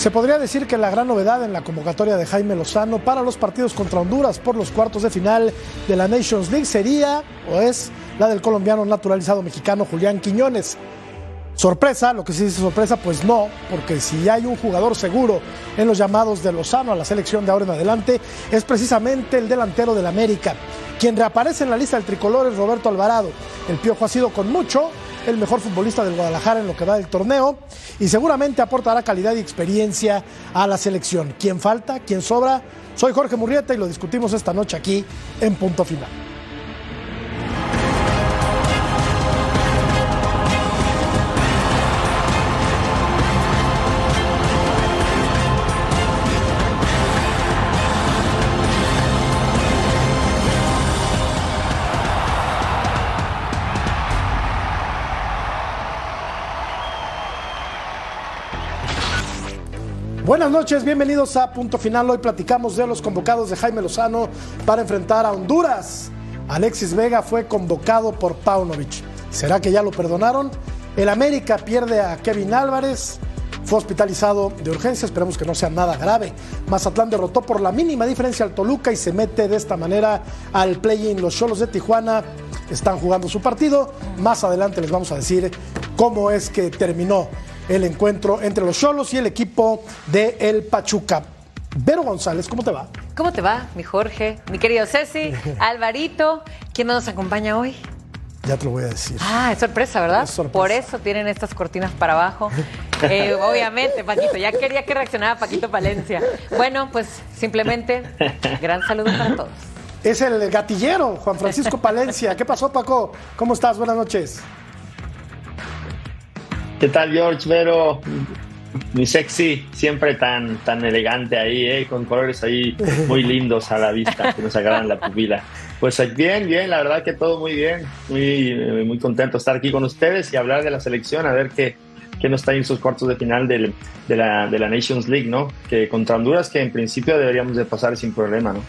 Se podría decir que la gran novedad en la convocatoria de Jaime Lozano para los partidos contra Honduras por los cuartos de final de la Nations League sería o es la del colombiano naturalizado mexicano Julián Quiñones. Sorpresa, lo que sí dice sorpresa, pues no, porque si hay un jugador seguro en los llamados de Lozano a la selección de ahora en adelante, es precisamente el delantero del América. Quien reaparece en la lista del tricolor es Roberto Alvarado. El Piojo ha sido con mucho el mejor futbolista del Guadalajara en lo que va del torneo y seguramente aportará calidad y experiencia a la selección. ¿Quién falta? ¿Quién sobra? Soy Jorge Murrieta y lo discutimos esta noche aquí en Punto Final. Buenas noches, bienvenidos a Punto Final. Hoy platicamos de los convocados de Jaime Lozano para enfrentar a Honduras. Alexis Vega fue convocado por Paunovic. ¿Será que ya lo perdonaron? El América pierde a Kevin Álvarez. Fue hospitalizado de urgencia, esperemos que no sea nada grave. Mazatlán derrotó por la mínima diferencia al Toluca y se mete de esta manera al play-in. Los Cholos de Tijuana están jugando su partido. Más adelante les vamos a decir cómo es que terminó el encuentro entre los Cholos y el equipo de El Pachuca. Vero González, ¿cómo te va? ¿Cómo te va, mi Jorge? Mi querido Ceci, Alvarito, ¿quién nos acompaña hoy? Ya te lo voy a decir. Ah, es sorpresa, ¿verdad? Es sorpresa. Por eso tienen estas cortinas para abajo. Eh, obviamente, Paquito, ya quería que reaccionara Paquito Palencia. Bueno, pues simplemente, gran saludo para todos. Es el gatillero, Juan Francisco Palencia. ¿Qué pasó, Paco? ¿Cómo estás? Buenas noches. ¿Qué tal, George Vero? Mi sexy, siempre tan, tan elegante ahí, ¿eh? con colores ahí muy lindos a la vista, que nos agradan la pupila. Pues bien, bien, la verdad que todo muy bien, muy, eh, muy contento estar aquí con ustedes y hablar de la selección, a ver qué, qué nos está en sus cuartos de final del- de, la, de la Nations League, ¿no? Que contra Honduras, que en principio deberíamos de pasar sin problema, ¿no?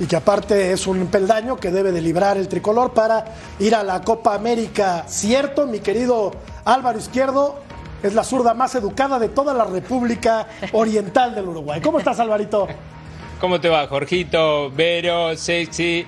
Y que aparte es un peldaño que debe de librar el tricolor para ir a la Copa América. Cierto, mi querido Álvaro Izquierdo, es la zurda más educada de toda la República Oriental del Uruguay. ¿Cómo estás, Alvarito? ¿Cómo te va, Jorgito, Vero, Sexy,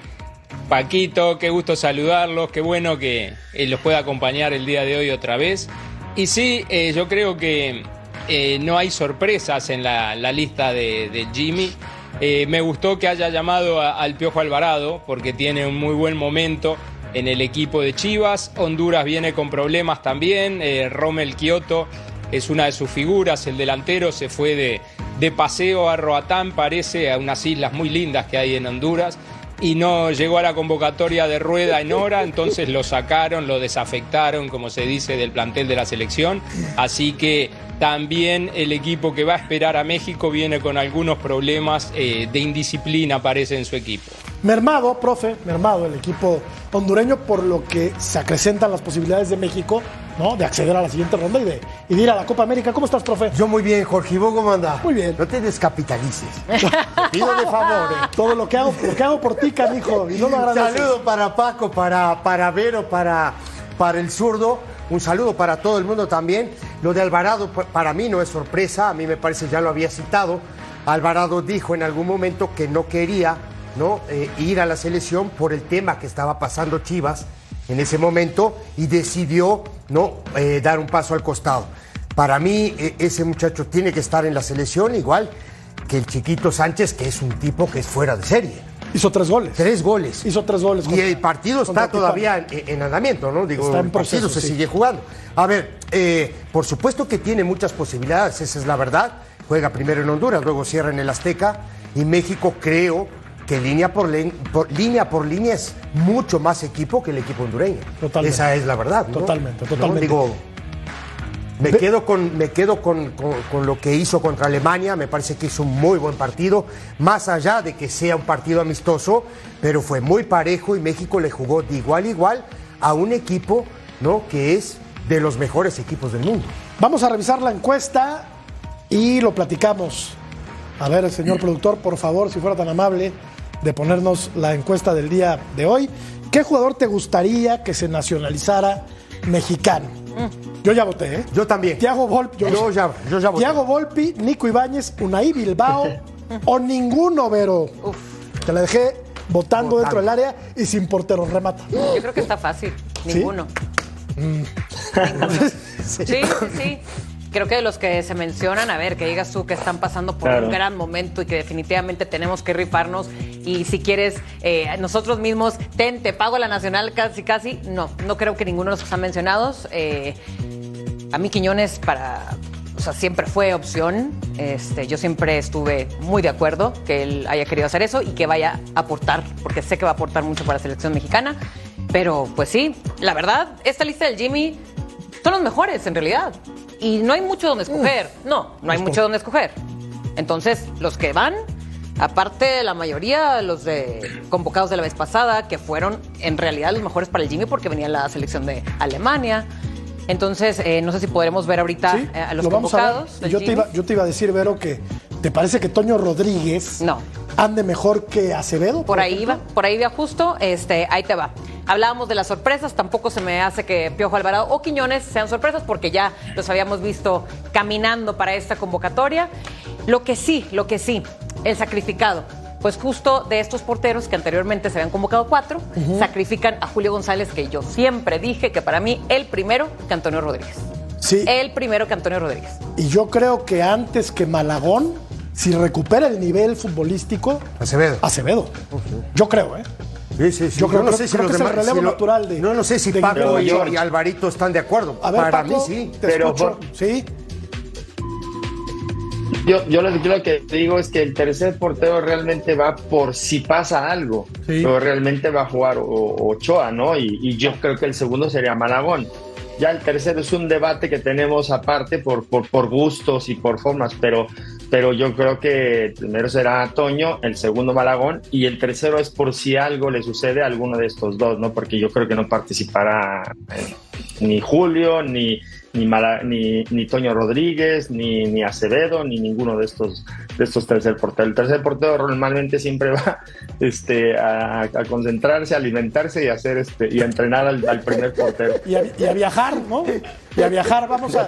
Paquito? Qué gusto saludarlos, qué bueno que eh, los pueda acompañar el día de hoy otra vez. Y sí, eh, yo creo que eh, no hay sorpresas en la, lista de, Jimmy. Me gustó que haya llamado al Piojo Alvarado porque tiene un muy buen momento en el equipo de Chivas. Honduras viene con problemas también. Eh, Rommel Kioto es una de sus figuras. El delantero se fue de, de paseo a Roatán, parece, a unas islas muy lindas que hay en Honduras. Y no llegó a la convocatoria de rueda en hora, entonces lo sacaron, lo desafectaron, como se dice, del plantel de la selección. Así que también el equipo que va a esperar a México viene con algunos problemas eh, de indisciplina, parece, en su equipo. Mermado, profe, mermado el equipo hondureño por lo que se acrecentan las posibilidades de México, ¿no? De acceder a la siguiente ronda y de, y de ir a la Copa América. ¿Cómo estás, profe? Yo muy bien, Jorge. ¿Y vos cómo andás? Muy bien. No te descapitalices. Te pido de favor. ¿eh? Todo lo que hago, lo que hago por ti, canijo, y no lo agradeces. Saludo para Paco, para, para Vero, para, para el zurdo. Un saludo para todo el mundo también. Lo de Alvarado pa- para mí no es sorpresa, a mí me parece ya lo había citado. Alvarado dijo en algún momento que no quería ¿no? Eh, ir a la selección por el tema que estaba pasando Chivas en ese momento y decidió ¿no? Eh, dar un paso al costado. Para mí e- ese muchacho tiene que estar en la selección igual que el chiquito Sánchez, que es un tipo que es fuera de serie. Hizo tres goles. Tres goles. Hizo tres goles. Y el partido está todavía en, en andamiento, ¿no? Digo, Está en el partido proceso, se sí. sigue jugando. A ver, eh, por supuesto que tiene muchas posibilidades, esa es la verdad. Juega primero en Honduras, luego cierra en el Azteca. Y México creo que línea por, línea por línea es mucho más equipo que el equipo hondureño. Totalmente. Esa es la verdad. ¿no? Totalmente, ¿No? totalmente. Digo, me quedo, con, me quedo con, con- con lo que hizo contra Alemania, me parece que hizo un muy buen partido, más allá de que sea un partido amistoso, pero fue muy parejo y México le jugó de igual a igual a un equipo ¿no? que es de los mejores equipos del mundo. Vamos a revisar la encuesta y lo platicamos. A ver, señor productor, por favor, si fuera tan amable de ponernos la encuesta del día de hoy. ¿Qué jugador te gustaría que se nacionalizara mexicano? Yo ya voté, ¿eh? Yo también. Tiago Volpi. Yo ya- yo ya voté. Tiago Volpi, Nico Ibáñez, Unai Bilbao o ninguno, Vero. Te la dejé votando dentro del área y sin portero remata. Yo creo que está fácil. ¿Sí? Ninguno. Sí, sí, sí. Creo que de los que se mencionan, a ver, que digas tú que están pasando por Claro. un gran momento y que definitivamente tenemos que rifarnos. Y si quieres, eh, nosotros mismos, ten, te pago la nacional casi, casi. No, no creo que ninguno de los que están mencionados. Eh, a mí Quiñones para, o sea, siempre fue opción. Este, yo siempre estuve muy de acuerdo que él haya querido hacer eso y que vaya a aportar, porque sé que va a aportar mucho para la selección mexicana. Pero pues sí, la verdad, esta lista del Jimmy son los mejores en realidad. Y no hay mucho donde escoger. No, no hay mucho donde escoger. Entonces, los que van, aparte la mayoría, los de convocados de la vez pasada, que fueron en realidad los mejores para el Jimmy porque venía la selección de Alemania. Entonces, eh, no sé si podremos ver ahorita Sí, eh, a los lo a convocados. Yo te, iba, yo te iba a decir, Vero, que ¿te parece que Toño Rodríguez No. Ande mejor que Acevedo? Por ahí va, por ahí va justo, este, ahí te va. Hablábamos de las sorpresas, tampoco se me hace que Piojo Alvarado o Quiñones sean sorpresas porque ya los habíamos visto caminando para esta convocatoria. Lo que sí, lo que sí, el sacrificado. Pues justo de estos porteros que anteriormente se habían convocado cuatro, sacrifican a Julio González, que yo siempre dije que para mí el primero que Antonio Rodríguez. Sí. El primero que Antonio Rodríguez. Y yo creo que antes que Malagón, si recupera el nivel futbolístico, Acevedo. Acevedo. Yo creo, ¿eh? Sí, sí, sí. Yo creo- no creo- sé si creo los que es el relevo si lo- natural de- No, no sé si Paco y, y Alvarito están de acuerdo. A ver, Para Paco, mí sí. te Pero escucho. por- Sí. Yo, yo lo, yo lo que digo es que el tercer portero realmente va por si pasa algo, Sí. pero realmente va a jugar o- Ochoa, ¿no? Y, y yo creo que el segundo sería Malagón. Ya el tercero es un debate que tenemos aparte por, por, por gustos y por formas, pero, pero yo creo que primero será Toño, el segundo Malagón y el tercero es por si algo le sucede a alguno de estos dos, ¿no? Porque yo creo que no participará eh, ni Julio, ni, ni, Mala- ni, ni Toño Rodríguez, ni, ni Acevedo, ni ninguno de estos, de estos tercer porteros. El tercer portero normalmente siempre va este, a, a concentrarse, a alimentarse y a hacer este, y a entrenar al, al primer portero. Y a, y a viajar, ¿no? Y a viajar, vamos a.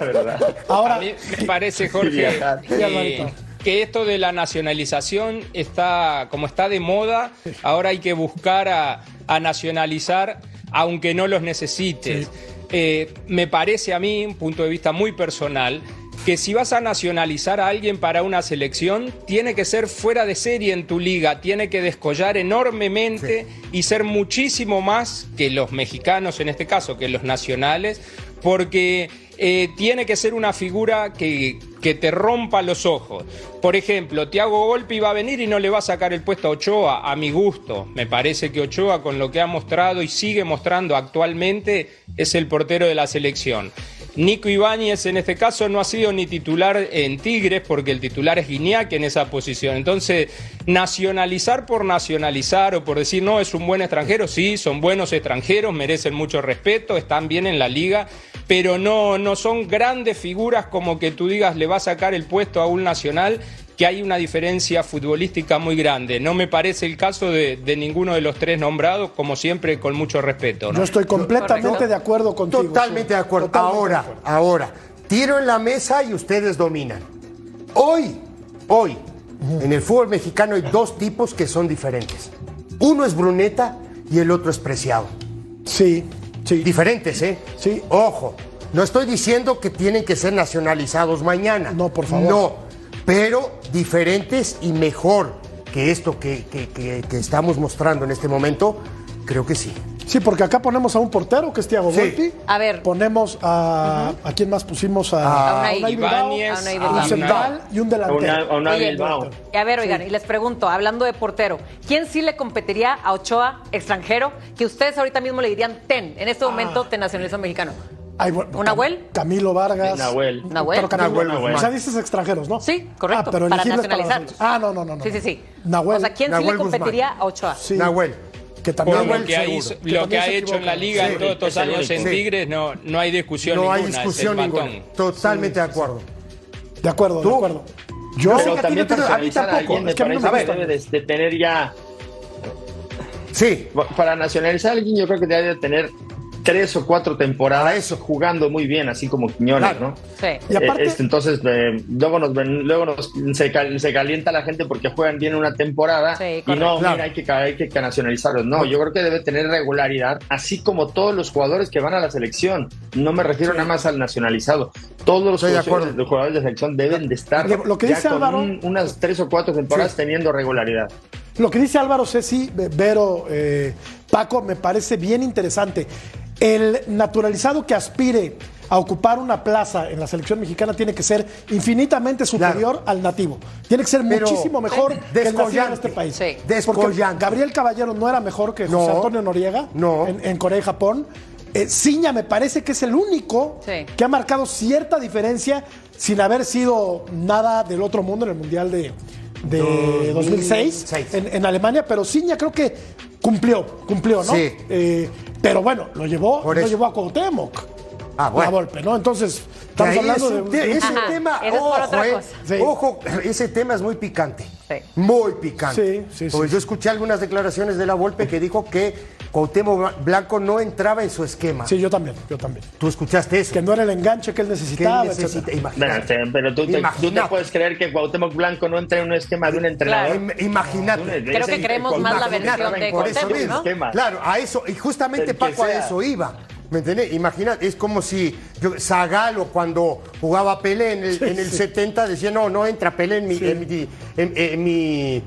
Ahora, A mí me parece, Jorge, que, que esto de la nacionalización está, como está de moda, ahora hay que buscar a, a nacionalizar aunque no los necesites. Eh, me parece a mí, un punto de vista muy personal, que si vas a nacionalizar a alguien para una selección, tiene que ser fuera de serie en tu liga, tiene que descollar enormemente y ser muchísimo más que los mexicanos, en este caso, que los nacionales, porque eh, tiene que ser una figura que, que te rompa los ojos. Por ejemplo, Tiago Golpi va a venir y no le va a sacar el puesto a Ochoa, a mi gusto. Me parece que Ochoa, con lo que ha mostrado y sigue mostrando actualmente, es el portero de la selección. Nico Ibáñez en este caso no ha sido ni titular en Tigres porque el titular es Guiñac en esa posición. Entonces, nacionalizar por nacionalizar o por decir no es un buen extranjero, sí, son buenos extranjeros, merecen mucho respeto, están bien en la liga, pero no, no son grandes figuras como que tú digas le va a sacar el puesto a un nacional que hay una diferencia futbolística muy grande. No me parece el caso de, de ninguno de los tres nombrados, como siempre, con mucho respeto. ¿no? yo estoy completamente Correcto. de acuerdo contigo. Totalmente sí. de acuerdo. Totalmente ahora, de acuerdo. ahora, tiro en la mesa y ustedes dominan. Hoy, hoy, en el fútbol mexicano hay dos tipos que son diferentes. Uno es Bruneta y el otro es Preciado. Sí, sí. Diferentes, ¿eh? Sí. Ojo, no estoy diciendo que tienen que ser nacionalizados mañana. No, por favor. No, pero diferentes y mejor que esto que, que- que- que estamos mostrando en este momento, creo que sí. Sí, porque acá ponemos a un portero que es Thiago Sí. Volpi. A ver. Ponemos a. ¿A quién más pusimos? A, A Unai Bilbao, a Unai un central y un A delantero. una, a una Oye. Y a ver, oigan, y les pregunto, hablando de portero, ¿quién sí le competiría a Ochoa, extranjero, que ustedes ahorita mismo le dirían ten, en este momento te nacionalizó mexicano? Ay, bueno, ¿Un Nahuel? Camilo Vargas. Nahuel. Nahuel. Pero Camilo, Nahuel, O Nahuel. sea, dices extranjeros, ¿no? Sí, correcto, Ah, pero para para nacionalizar. nosotros. Ah, no, no, no. no. Sí, sí, sí. Nahuel. O sea, ¿quién sí Nahuel le competiría a Ochoa? Sí. Nahuel. Que también. Por lo que ha, seguro. hizo- Que lo también que ha hecho en la liga Sí, en todos estos años en. Tigres, no, no hay discusión No hay ninguna. discusión ninguna. Totalmente de acuerdo. De acuerdo, de ¿Tú? acuerdo. Yo. Pero a también te- a mí a tampoco. alguien me Es que a mí no parece me gusta. debe de, de tener ya Sí, para nacionalizar a alguien yo creo que debe de tener tres o cuatro temporadas eso. jugando muy bien, así como Quiñones, Claro. ¿no? Sí. Y aparte- este, entonces, eh, luego nos ven- luego nos, se, cal- se calienta la gente porque juegan bien una temporada Sí, y no, Claro. mira, hay que, hay que nacionalizarlos. No, yo creo que debe tener regularidad, así como todos los jugadores que van a la selección. No me refiero nada más al nacionalizado. Todos los jugadores, acuerdo. los jugadores de selección deben de estar Lo que- lo que ya dice con Álvaro- un- unas tres o cuatro temporadas teniendo regularidad. Lo que dice Álvaro Ceci, Vero, eh, Paco, me parece bien interesante. El naturalizado que aspire a ocupar una plaza en la selección mexicana tiene que ser infinitamente superior al nativo. Tiene que ser Pero- muchísimo mejor que el nacido en este país. Sí. Gabriel Caballero no era mejor que José. Antonio Noriega No. en, en Corea y Japón. Eh, Ciña me parece que es el único Sí. que ha marcado cierta diferencia sin haber sido nada del otro mundo en el Mundial de, de 2006 2006. en, en Alemania, pero Ciña creo que cumplió, cumplió, ¿no? Sí. Eh, pero bueno, lo llevó, Por lo eso. llevó a Cuauhtémoc. Ah, bueno. La Volpe, ¿no? Entonces, estamos hablando es de te- ese Ajá, tema, ojo, eh. Sí. ojo, ese tema es muy picante. Sí. Muy picante. Sí, sí, sí. Porque yo escuché algunas declaraciones de la Volpe que dijo que Cuauhtémoc Blanco no entraba en su esquema. Sí, yo también, yo también. Tú escuchaste eso. Que no era el enganche que él Que necesitaba, él necesita, etcétera. Bueno, imagínate. pero tú te, tú te Imagínate. puedes creer que Cuauhtémoc Blanco no entra en un esquema de un entrenador. Im- Imagínate. Creo que creemos más la versión de Por eso Cuauhtémoc, mismo. ¿no? Esquema. Claro, a eso, y justamente Paco a eso iba. ¿Me entiendes? Imagínate, es como si yo, Zagalo cuando jugaba Pelé en el, en el 70 decía, no, no entra Pelé en mi, en mi, en- en mi-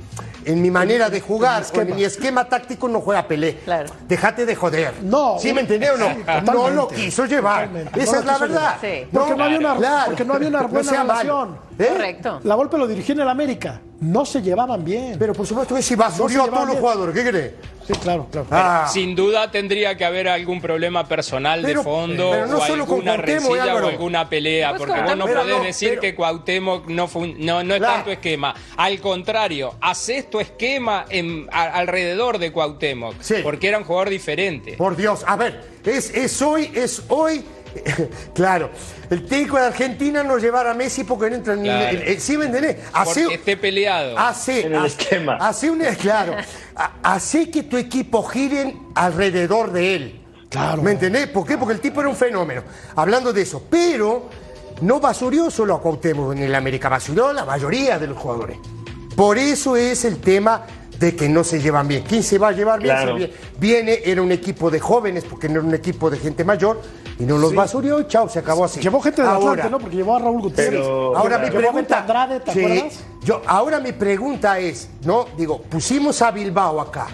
en mi manera de jugar, en mi esquema táctico no juega Pelé. Claro. Déjate de joder. No. ¿Sí me entendió o no? Sí, no lo quiso llevar. Totalmente. Esa No es la verdad. Sí. Porque no había una- Claro. porque no había una No buena sea malo. ¿Eh? Correcto. La Volpe lo dirigía en el América. No se llevaban bien. Pero por supuesto que si basurió No a todos los jugadores, ¿qué crees? sí, claro, claro. Ah. Sin duda tendría que haber algún problema personal Pero- de fondo pero no o solo alguna Álvaro. o alguna pelea, Pues porque vos no podés no, decir pero- que Cuauhtémoc no, fue un- no, no es Claro. tanto esquema. Al contrario, haces tu esquema en- a- alrededor de Cuauhtémoc, Sí. porque era un jugador diferente. Por Dios, a ver, es, es hoy, es hoy. claro, el técnico de Argentina no llevará a Messi porque no entra en Claro. el- ¿Sí me entendés? Hace, Porque esté peleado. hace, En el hace- esquema. Hace un, claro, ha- hace que tu equipo gire alrededor de él. Claro. ¿Me entendés? ¿Por qué? Porque el tipo era un fenómeno. Hablando de eso, pero no basurió solo a Cuauhtémoc en el América, basurió a la mayoría de los jugadores. Por eso es el tema de que no se llevan bien. ¿Quién se va a llevar bien? Claro. Se vie- Viene, era un equipo de jóvenes, porque no era un equipo de gente mayor, y no los basurió y chao, se acabó así. Llevó gente de Ahora, Atlante, ¿no? Porque llevó a Raúl Gutiérrez. Pero- Ahora mi pregunta. Andrade, ¿te Sí, acuerdas? yo, ahora mi pregunta es, ¿no? Digo, pusimos a Bilbao acá.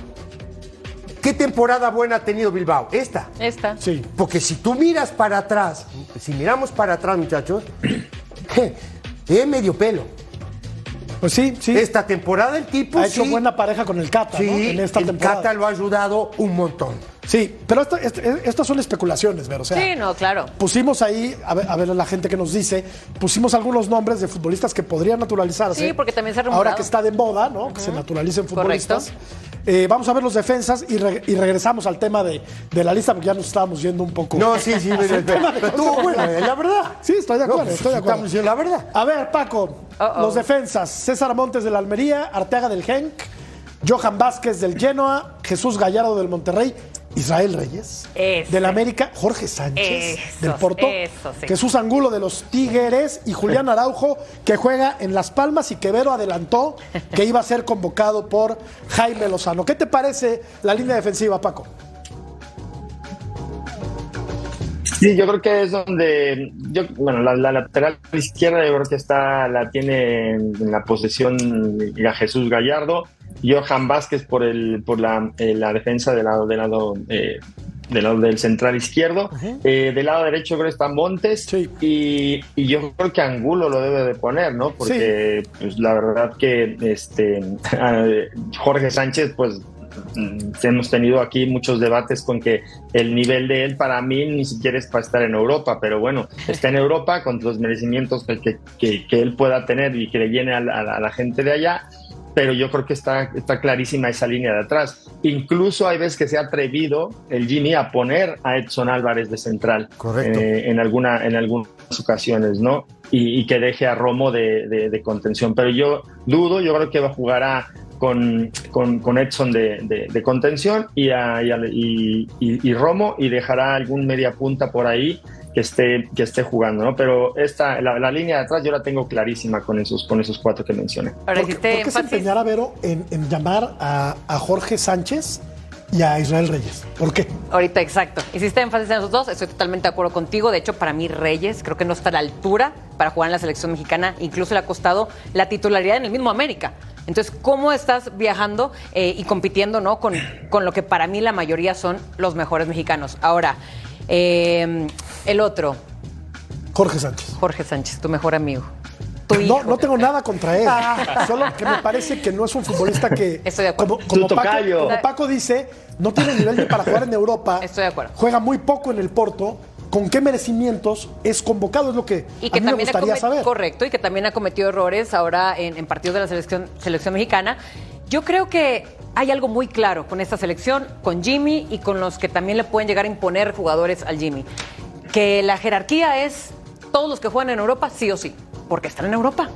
¿Qué temporada buena ha tenido Bilbao? Esta. Esta. Sí. Porque si tú miras para atrás, si miramos para atrás, muchachos, es medio pelo. Pues sí, sí. Esta temporada el tipo ha hecho sí, buena pareja con el Cata, sí, ¿no? En esta el temporada. Cata lo ha ayudado un montón. Sí, pero esto- estas son especulaciones, Vero. O sea, Sí, no, claro. Pusimos ahí, a ver, a ver la gente que nos dice, pusimos algunos nombres de futbolistas que podrían naturalizarse. Sí, porque también se ha. Ahora que está de moda, ¿no? Que se naturalicen Correcto. Eh, vamos a ver los defensas y, re- y regresamos al tema de, de la lista porque ya nos estábamos yendo un poco. No, sí, sí, pero, pero- pero estuvo bueno, la verdad. Sí, estoy de acuerdo, No, estoy de acuerdo. Estamos diciendo la verdad. A ver, Paco, los defensas. César Montes del Almería, Arteaga del Genk, Johan Vázquez del Genoa, Jesús Gallardo del Monterrey, Israel Reyes Ese. del América, Jorge Sánchez Esos, del Porto, eso sí. Jesús Angulo de los Tigres y Julián Araujo que juega en Las Palmas y que Vero adelantó que iba a ser convocado por Jaime Lozano. ¿Qué te parece la línea defensiva, Paco? Sí, yo creo que es donde, yo, bueno, la, la lateral izquierda yo creo que está, la tiene en, en la posesión a Jesús Gallardo. Johan Vázquez por el por la, eh, la defensa del lado del lado eh, del lado del central izquierdo. Eh, del lado derecho creo que está Montes Sí. y, y yo creo que Angulo lo debe de poner, ¿no? Porque pues, la verdad que este Jorge Sánchez, pues mm, hemos tenido aquí muchos debates con que el nivel de él para mí ni siquiera es para estar en Europa, pero bueno, está en Europa con los merecimientos que, que, que- que él pueda tener y que le llene a la, a la- a la gente de allá. Pero yo creo que está, está clarísima esa línea de atrás. Incluso hay veces que se ha atrevido el Jimmy a poner a Edson Álvarez de central Correcto. eh, en, alguna, en algunas ocasiones, ¿no? Y, y que deje a Romo de, de- de contención. Pero yo dudo, yo creo que jugará con, con, con Edson de, de- contención y, a- y, a- y- y- y Romo y dejará algún media punta por ahí que esté, que esté jugando, ¿no? Pero esta, la, la línea de atrás yo la tengo clarísima con esos, con esos cuatro que mencioné. Ahora ¿Por qué, hiciste por qué se empeñara Vero en, en llamar a, a Jorge Sánchez y a Israel Reyes? ¿Por qué? Ahorita, exacto. Hiciste énfasis en esos dos, estoy totalmente de acuerdo contigo. De hecho, para mí Reyes creo que no está a la altura para jugar en la selección mexicana. Incluso le ha costado la titularidad en el mismo América. Entonces, ¿cómo estás viajando eh, y compitiendo ¿no? con, con lo que para mí la mayoría son los mejores mexicanos? Ahora, eh, el otro, Jorge Sánchez. Jorge Sánchez, tu mejor amigo. Tu No, hijo. no tengo nada contra él. Solo que me parece que no es un futbolista que. Estoy de acuerdo. Como, Paco, tocayo. como Paco dice, no tiene nivel de para jugar en Europa. Estoy de acuerdo. Juega muy poco en el Porto. ¿Con qué merecimientos es convocado? Es lo que Y que a mí me también ha gustaría comet- saber. Correcto, y que también ha cometido errores ahora en, en partidos de la selección, selección mexicana. Yo creo que hay algo muy claro con esta selección, con Jimmy y con los que también le pueden llegar a imponer jugadores al Jimmy. Que la jerarquía es todos los que juegan en Europa, sí o sí, porque están en Europa.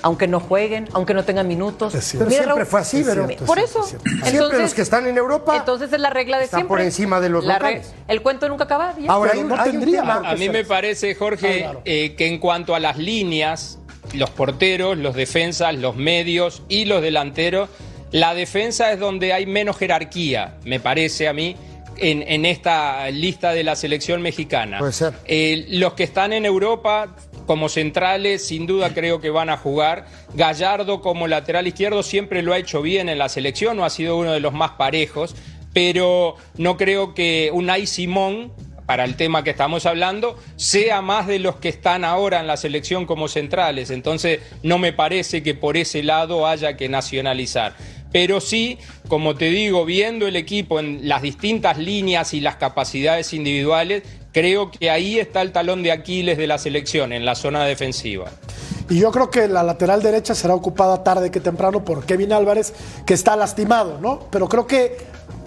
Aunque no jueguen, aunque no tengan minutos. Es. Pero Mira, siempre Raúl, fue así, Es pero cierto, Por es eso. es cierto. Siempre los que están en Europa Entonces es la regla de están siempre. por encima de los locales. El cuento nunca acaba. ya. Ahora hay, no un- hay un tendría por A mí me parece, Jorge, Ah, claro. eh, que en cuanto a las líneas, los porteros, los defensas, los medios y los delanteros, la defensa es donde hay menos jerarquía, me parece a mí, en, en esta lista de la selección mexicana. Puede ser. Eh, los que están en Europa como centrales, sin duda creo que van a jugar. Gallardo como lateral izquierdo siempre lo ha hecho bien en la selección, no ha sido uno de los más parejos, pero no creo que Unai Simón, para el tema que estamos hablando, sea más de los que están ahora en la selección como centrales. Entonces, no me parece que por ese lado haya que nacionalizar. Pero sí, como te digo, viendo el equipo en las distintas líneas y las capacidades individuales, creo que ahí está el talón de Aquiles de la selección, en la zona defensiva. Y yo creo que la lateral derecha será ocupada tarde que temprano por Kevin Álvarez, que está lastimado, ¿no? Pero creo que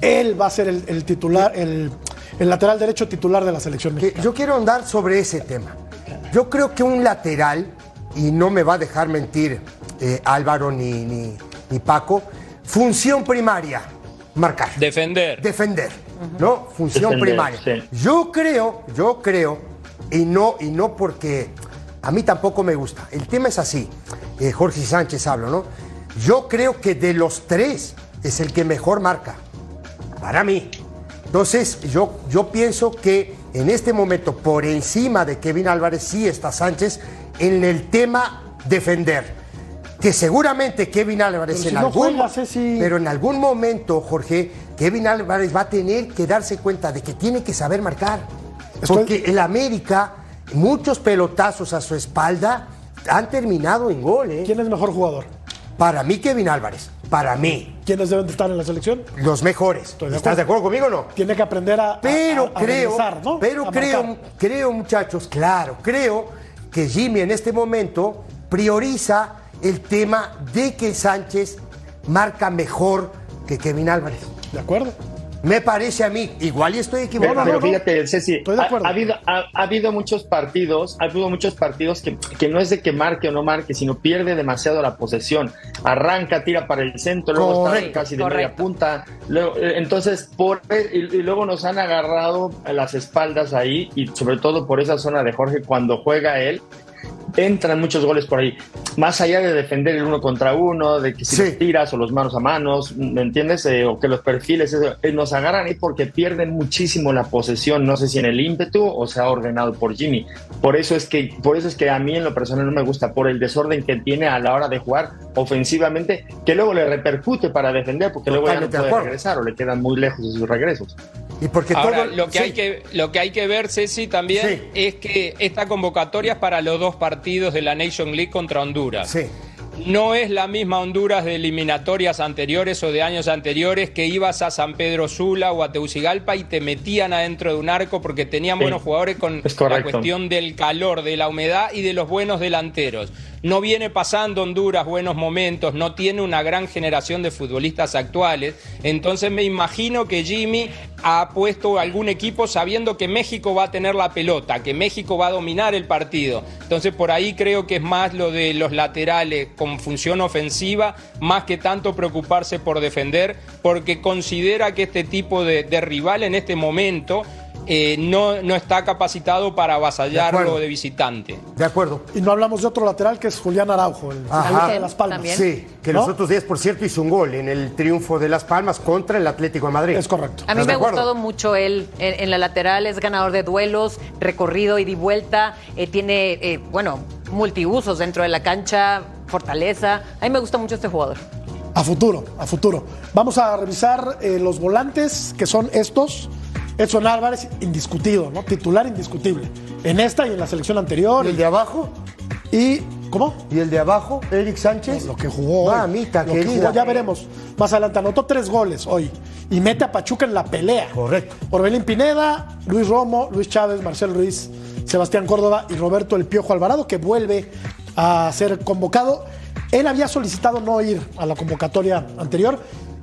él va a ser el, el titular, el, el lateral derecho titular de la selección que mexicana. yo quiero andar sobre ese tema. Yo creo que un lateral, y no me va a dejar mentir eh, Álvaro ni, ni, ni Paco, función primaria, marcar. Defender. defender, ¿no? Función Defender, primaria. sí. Yo creo, yo creo, y no, y no porque a mí tampoco me gusta. El tema es así, eh, Jorge Sánchez hablo, ¿no? Yo creo que de los tres es el que mejor marca, para mí. Entonces, yo, yo pienso que en este momento, por encima de Kevin Álvarez, sí está Sánchez en el tema defender. Que seguramente Kevin Álvarez Pero si en no algún Ceci. pero en algún momento, Jorge, Kevin Álvarez va a tener que darse cuenta de que tiene que saber marcar. Estoy- Porque el América, muchos pelotazos a su espalda han terminado en gol. ¿eh? ¿Quién es mejor jugador? Para mí, Kevin Álvarez. Para mí, ¿Quiénes deben de estar en la selección? los mejores. De ¿Estás de acuerdo. conmigo o no? Tiene que aprender a, a- Pero a- a creo, regresar, ¿no? pero A creo, marcar. creo, muchachos, claro, creo que Jimmy en este momento prioriza el tema de que Sánchez marca mejor que Kevin Álvarez. ¿De acuerdo? Me parece a mí, igual y estoy Pero, equivocado. pero no, no. fíjate, Ceci, Estoy de ha, acuerdo. ha habido, ha, ha habido muchos partidos, ha habido muchos partidos que, que no es de que marque o no marque, sino pierde demasiado la posesión. Arranca, tira para el centro, luego está casi de media punta. Luego, eh, entonces, por, y, y luego nos han agarrado a las espaldas ahí, y sobre todo por esa zona de Jorge, cuando juega él, entran muchos goles por ahí. más allá de defender el uno contra uno, de que si Sí. los tiras o los manos a manos, ¿me entiendes? Eh, o que los perfiles, eso, eh, nos agarran ahí porque pierden muchísimo la posesión, no sé si en el ímpetu o sea ordenado por Jimmy. Por eso es que, por eso es que a mí en lo personal no me gusta, por el desorden que tiene a la hora de jugar ofensivamente, que luego le repercute para defender, porque luego ya no puede regresar o le quedan muy lejos de sus regresos. Y porque Ahora, todo. lo que, sí. hay que, lo que hay que ver, Ceci, también Sí. es que esta convocatoria es para los dos partidos de la Nation League contra Honduras. Sí. No es la misma Honduras de eliminatorias anteriores o de años anteriores que ibas a San Pedro Sula o a Teucigalpa y te metían adentro de un arco porque tenían Sí, buenos jugadores con la cuestión del calor, de la humedad y de los buenos delanteros. No viene pasando Honduras buenos momentos, no tiene una gran generación de futbolistas actuales. Entonces me imagino que Jimmy ha puesto algún equipo sabiendo que México va a tener la pelota, que México va a dominar el partido. Entonces por ahí creo que es más lo de los laterales con función ofensiva, más que tanto preocuparse por defender, porque considera que este tipo de, de rival en este momento eh, no, no está capacitado para De avasallarlo acuerdo. de visitante. De acuerdo. Y no hablamos de otro lateral que es Julián Araujo, el de Las Palmas. También. Sí, que ¿No? los otros días, por cierto, hizo un gol en el triunfo de Las Palmas contra el Atlético de Madrid. Es correcto. A mí ¿Estás me de ha gustado mucho él en, en la lateral, es ganador de duelos, recorrido ida y vuelta, eh, tiene, eh, bueno, multiusos dentro de la cancha, fortaleza. A mí me gusta mucho este jugador. A futuro, a futuro. Vamos a revisar eh, los volantes que son estos. Edson Álvarez, indiscutido, ¿no? Titular indiscutible. En esta y en la selección anterior. ¿Y el de abajo? Y. ¿Cómo? ¿Y el de abajo? Eric Sánchez. Lo que jugó. hoy. Mamita Lo que querida. jugó, ya veremos. Más adelante anotó tres goles hoy. Y mete a Pachuca en la pelea. Correcto. Orbelín Pineda, Luis Romo, Luis Chávez, Marcel Ruiz, Sebastián Córdoba y Roberto El Piojo Alvarado, que vuelve a ser convocado. Él había solicitado no ir a la convocatoria anterior.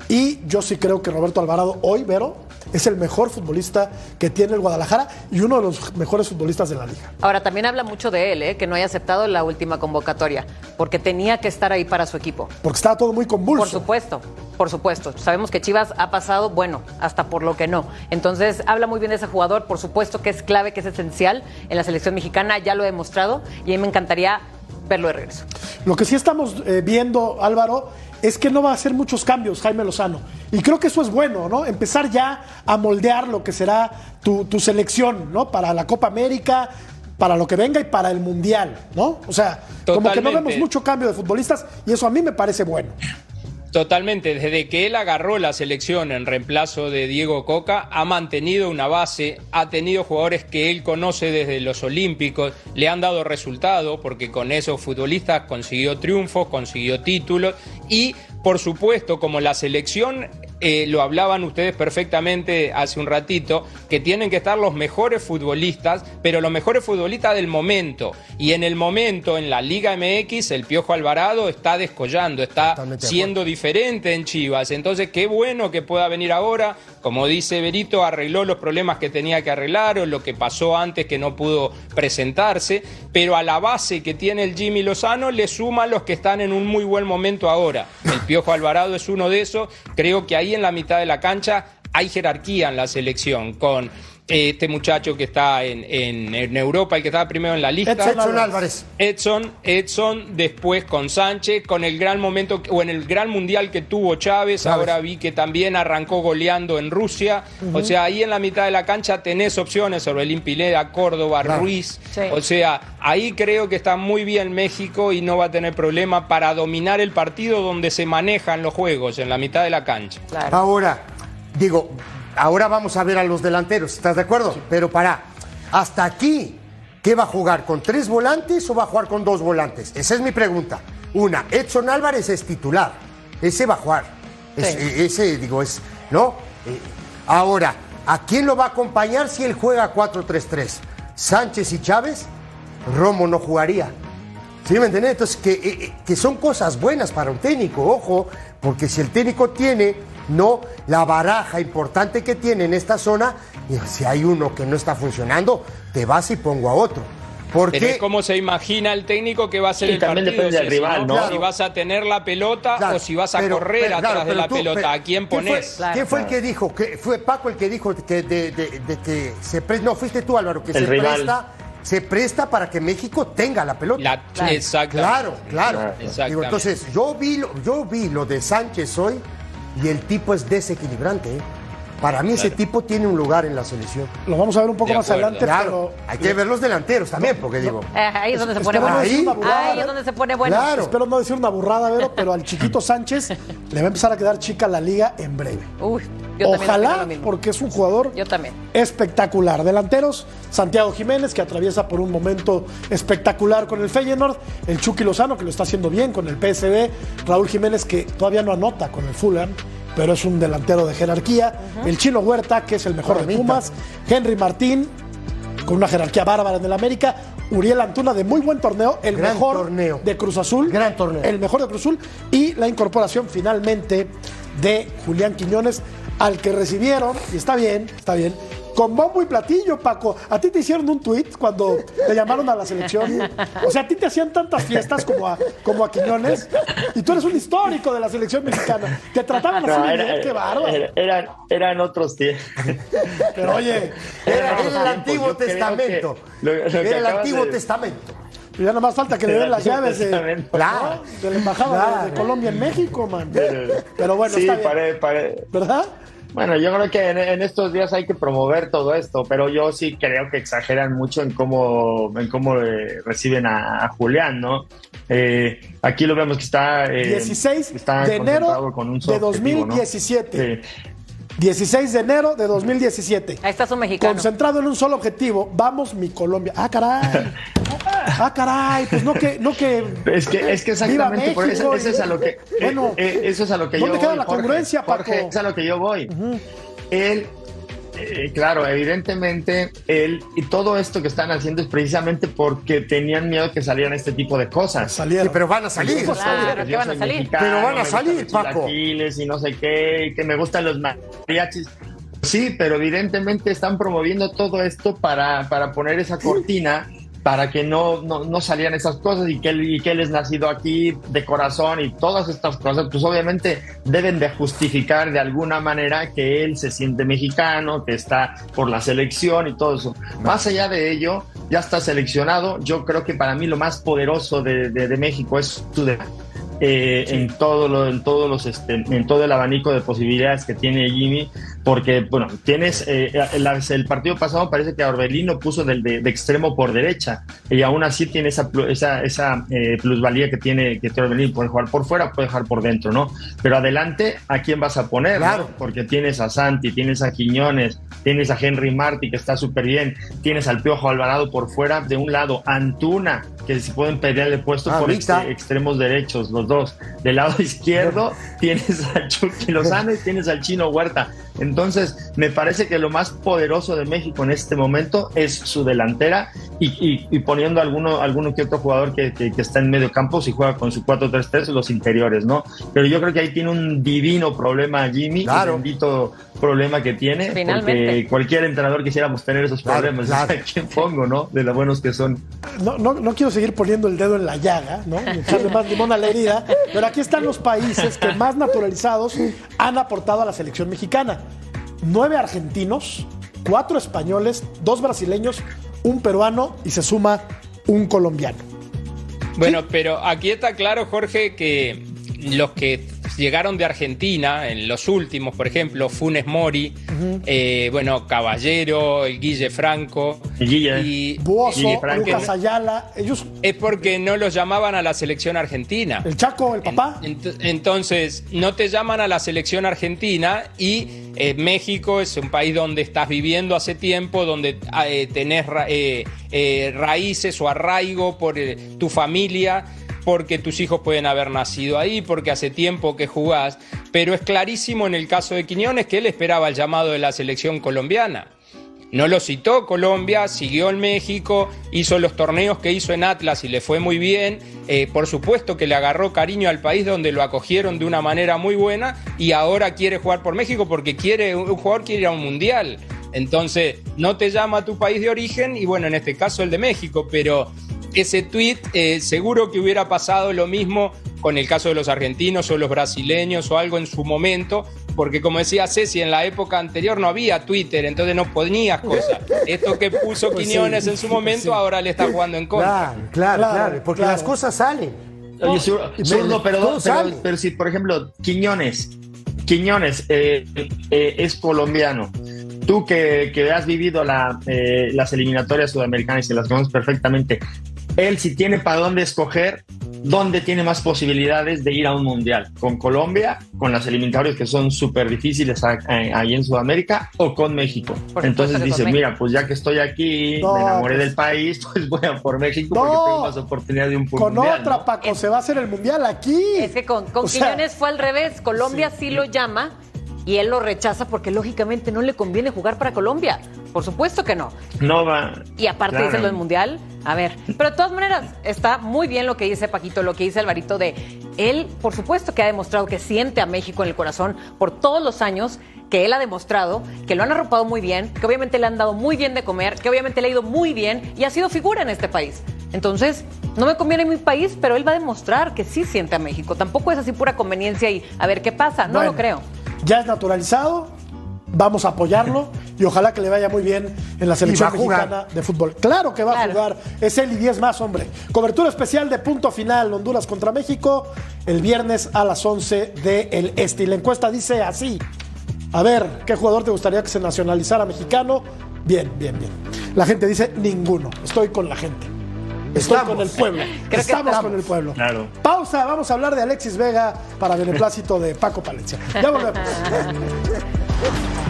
Y yo sí creo que Roberto Alvarado hoy, Vero, es el mejor futbolista que tiene el Guadalajara y uno de los mejores futbolistas de la liga. Ahora, también habla mucho de él, ¿eh? que no haya aceptado la última convocatoria, porque tenía que estar ahí para su equipo. Porque estaba todo muy convulso. Por supuesto, por supuesto. Sabemos que Chivas ha pasado, bueno, hasta por lo que no. Entonces, habla muy bien de ese jugador, por supuesto que es clave, que es esencial en la selección mexicana, ya lo he demostrado, y a mí me encantaría verlo de regreso. Lo que sí estamos eh, viendo, Álvaro, es que no va a hacer muchos cambios Jaime Lozano. Y creo que eso es bueno, ¿no? Empezar ya a moldear lo que será tu, tu selección, ¿no? Para la Copa América, para lo que venga y para el Mundial, ¿no? O sea, como que no vemos mucho cambio de futbolistas y eso a mí me parece bueno. Totalmente, desde que él agarró la selección en reemplazo de Diego Coca, ha mantenido una base, ha tenido jugadores que él conoce desde los Olímpicos, le han dado resultado porque con esos futbolistas consiguió triunfos, consiguió títulos y por supuesto como la selección, eh, lo hablaban ustedes perfectamente hace un ratito, que tienen que estar los mejores futbolistas, pero los mejores futbolistas del momento. Y en el momento, en la Liga MX, el Piojo Alvarado está descollando, está Totalmente siendo diferente en Chivas. Entonces, qué bueno que pueda venir ahora. Como dice Berito, arregló los problemas que tenía que arreglar o lo que pasó antes que no pudo presentarse. Pero a la base que tiene el Jimmy Lozano le suman los que están en un muy buen momento ahora. El Piojo Alvarado es uno de esos. Creo que ahí en la mitad de la cancha hay jerarquía en la selección con eh, este muchacho que está en, en- en Europa, el que estaba primero en la lista. Edson Edson Álvarez. Edson, Edson, después con Sánchez, con el gran momento o en el gran mundial que tuvo Chávez, Chávez. ahora vi que también arrancó goleando en Rusia. O sea, ahí en la mitad de la cancha tenés opciones sobre el Pineda, Córdoba, Claro. Ruiz. Sí. O sea, ahí creo que está muy bien México y no va a tener problema para dominar el partido donde se manejan los juegos, en la mitad de la cancha. Claro. Ahora, digo, ahora vamos a ver a los delanteros, ¿estás de acuerdo? Pero para, hasta aquí, ¿qué va a jugar? ¿Con tres volantes o va a jugar con dos volantes? Esa es mi pregunta. Una, Edson Álvarez es titular, ese va a jugar. Sí. eh, ese, digo, es, ¿no? Eh, ahora, ¿a quién lo va a acompañar si él juega 4-3-3? ¿Sánchez y Chávez? Romo no jugaría. ¿Sí me entiendes? Entonces, que, eh, que son cosas buenas para un técnico, ojo, porque si el técnico tiene no la baraja importante que tiene en esta zona, y si hay uno que no está funcionando, te vas y pongo a otro. Pero es Porque como se imagina el técnico que va a ser el también partido. depende del rival, ¿no? Claro. Si vas a tener la pelota Claro, o si vas a pero- correr pero, atrás claro, de la tú, pelota. pero, ¿A quién ¿quién fue- pones? Claro. ¿Quién fue el que dijo? que ¿Fue Paco el que dijo que de, de- de que se presta? No, fuiste tú, Álvaro, que El se rival. presta se presta para que México tenga la pelota. La- Claro. Exactamente. Claro, claro. Digo, entonces, yo vi, lo, yo vi lo de Sánchez hoy y el tipo es desequilibrante. ¿eh? Para mí ese tipo tiene un lugar en la selección. Lo vamos a ver un poco más adelante, Claro, pero hay que ver los delanteros también, porque digo, Eh, ahí es donde se pone Espero no bueno. Ahí es donde se pone bueno. Claro. espero no decir una burrada, Vero, pero al chiquito Sánchez le va a empezar a quedar chica la liga en breve. Uy, yo Ojalá, porque es un jugador Yo también. espectacular. Delanteros, Santiago Jiménez, que atraviesa por un momento espectacular con el Feyenoord, el Chucky Lozano, que lo está haciendo bien con el PSV, Raúl Jiménez, que todavía no anota con el Fulham, pero es un delantero de jerarquía, el Chino Huerta, que es el mejor de. Pumas, Henry Martín, con una jerarquía bárbara en el América, Uriel Antuna de muy buen torneo, el Gran mejor torneo. de Cruz Azul, Gran torneo. el mejor de Cruz Azul y la incorporación finalmente de Julián Quiñones al que recibieron, y está bien, está bien, con bombo y platillo, Paco. A ti te hicieron un tuit cuando te llamaron a la selección. O sea, a ti te hacían tantas fiestas como a, como a Quiñones, y tú eres un histórico de la selección mexicana. Te trataban así, No, bien, era- qué bárbaro. era- eran, eran otros tiempos. Pero oye, era, el. Antiguo Testamento. lo- lo que Era el Antiguo de- Testamento. Ya nada más falta que le den las llaves de. Claro. de la embajada de-. Colombia en México, man. Pero- Pero bueno, sí, está bien. pare- pare- ¿Verdad? Bueno, yo creo que en, en estos días hay que promover todo esto, pero yo sí creo que exageran mucho en cómo, en cómo eh, reciben a, a Julián, ¿no? Eh, aquí lo vemos que está, eh, 16 está de enero con un de objetivo, ¿no? 2017. Sí. 16 de enero de 2017. Ahí está su mexicano. Concentrado en un solo objetivo. Vamos, mi Colombia. Ah, caray. Ah, caray. Pues no que. No que Es que, es que exactamente, Viva por eso, México, eso es a lo que, eh, Bueno, eh, eso es a lo que yo ¿dónde queda voy, la Jorge. congruencia, Jorge, Paco? es a lo que yo voy. Él, eh, claro, evidentemente, él y todo esto que están haciendo es precisamente porque tenían miedo que salieran este tipo de cosas. salieron. Sí, pero van a salir. Pues, Claro, Que ¿qué yo van a soy salir? mexicano, Pero van a salir, Paco. y no sé qué, y que me gustan los mariachis. Sí, pero evidentemente están promoviendo todo esto para, para poner esa cortina para que no, no, no salieran esas cosas y que, él, y que él es nacido aquí de corazón y todas estas cosas, pues obviamente deben de justificar de alguna manera que él se siente mexicano, que está por la selección y todo eso. Más allá de ello, ya está seleccionado. Yo creo que para mí lo más poderoso de, de- de México es su eh, en todo lo, en todos los este, en todo el abanico de posibilidades que tiene Jimmy porque bueno tienes eh, el, el partido pasado parece que lo puso del, de, de extremo por derecha y aún así tiene esa esa, esa eh, plusvalía que tiene que Orbelín puede jugar por fuera puede jugar por dentro no pero adelante a quién vas a poner Claro. ¿no? porque tienes a Santi tienes a Quiñones tienes a Henry Martí que está súper bien tienes al Piojo Alvarado por fuera de un lado Antuna que se pueden pelear el puesto por Ahorita. este- extremos derechos, los dos. Del lado izquierdo tienes a Chucky Lozano y tienes al Chino Huerta. Entonces, me parece que lo más poderoso de México en este momento es su delantera y, y- y poniendo alguno, alguno que otro jugador que, que- que está en medio campo, si juega con su 4-3-3, los interiores, ¿no? Pero yo creo que ahí tiene un divino problema Jimmy, Claro. un bendito problema que tiene, Finalmente. porque cualquier entrenador quisiéramos tener esos Claro, problemas. claro. ¿A quién pongo, no? De lo buenos que son. no, no, no quiero seguir poniendo el dedo en la llaga, ¿no? Echarle más limón a la herida, pero aquí están los países que más naturalizados han aportado a la selección mexicana. Nueve argentinos, cuatro españoles, dos brasileños, un peruano y se suma un colombiano. Bueno, pero aquí está claro, Jorge, que los que llegaron de Argentina, en los últimos, por ejemplo, Funes Mori, eh, bueno, Caballero, el Guille Franco, Guille. y Buoso, Guille Franco. Lucas Ayala, ellos, es porque no los llamaban a la selección argentina. el Chaco, el papá. Ent- Entonces, no te llaman a la selección argentina y eh, México es un país donde estás viviendo hace tiempo, donde eh, tenés ra- eh, eh, raíces o arraigo por eh, tu familia, porque tus hijos pueden haber nacido ahí, porque hace tiempo que jugás. Pero es clarísimo en el caso de Quiñones que él esperaba el llamado de la selección colombiana. No lo citó Colombia, siguió en México, hizo los torneos que hizo en Atlas y le fue muy bien. Eh, por supuesto que le agarró cariño al país donde lo acogieron de una manera muy buena y ahora quiere jugar por México porque quiere un jugador quiere ir a un mundial. Entonces, no te llama a tu país de origen y bueno, en este caso el de México, pero ese tweet eh, seguro que hubiera pasado lo mismo con el caso de los argentinos o los brasileños o algo en su momento, porque como decía Ceci, en la época anterior no había Twitter, entonces no ponías cosas. Esto que puso Pues Quiñones sí, en su momento, sí. ahora le está jugando en contra. Claro, claro, Claro, porque claro. las cosas salen. Oye, Zurdo, pero, si, por ejemplo, Quiñones, Quiñones eh, eh, es colombiano. Tú que, que has vivido la, eh, las eliminatorias sudamericanas y las conoces perfectamente, él si tiene para dónde escoger, ¿dónde tiene más posibilidades de ir a un mundial? ¿Con Colombia, con las eliminatorias que son súper difíciles ahí en Sudamérica o con México? Por Entonces dice, con mira, pues ya que estoy aquí, No, me enamoré pues- del país, pues voy a por México No. porque tengo más oportunidad de un Con mundial. otra, ¿no? Paco, se va a hacer el mundial aquí. Es que con, con sea, Quiñones fue al revés. Colombia sí. lo llama y él lo rechaza porque lógicamente no le conviene jugar para Colombia. Por supuesto que no. No va. Y aparte Claro. dice lo del mundial. A ver, pero de todas maneras, está muy bien lo que dice Paquito, lo que dice Alvarito de él, por supuesto que ha demostrado que siente a México en el corazón por todos los años que él ha demostrado, que lo han arropado muy bien, que obviamente le han dado muy bien de comer, que obviamente le ha ido muy bien y ha sido figura en este país. Entonces, no me conviene mi país, pero él va a demostrar que sí siente a México. Tampoco es así pura conveniencia y a ver qué pasa. No Bueno, lo creo. Ya es naturalizado, vamos a apoyarlo y ojalá que le vaya muy bien en la selección mexicana de fútbol. Claro que va Claro. a jugar, es él y 10 más, hombre. Cobertura especial de punto final, Honduras contra México, el viernes a las 11 del Este. Y la encuesta dice así, a ver, ¿qué jugador te gustaría que se nacionalizara mexicano? Bien, bien, bien. La gente dice ninguno, estoy con la gente. Estoy Estamos. con el pueblo. estamos. con el pueblo. Claro. Pausa, vamos a hablar de Alexis Vega para beneplácito de Paco Palencia. Ya volvemos.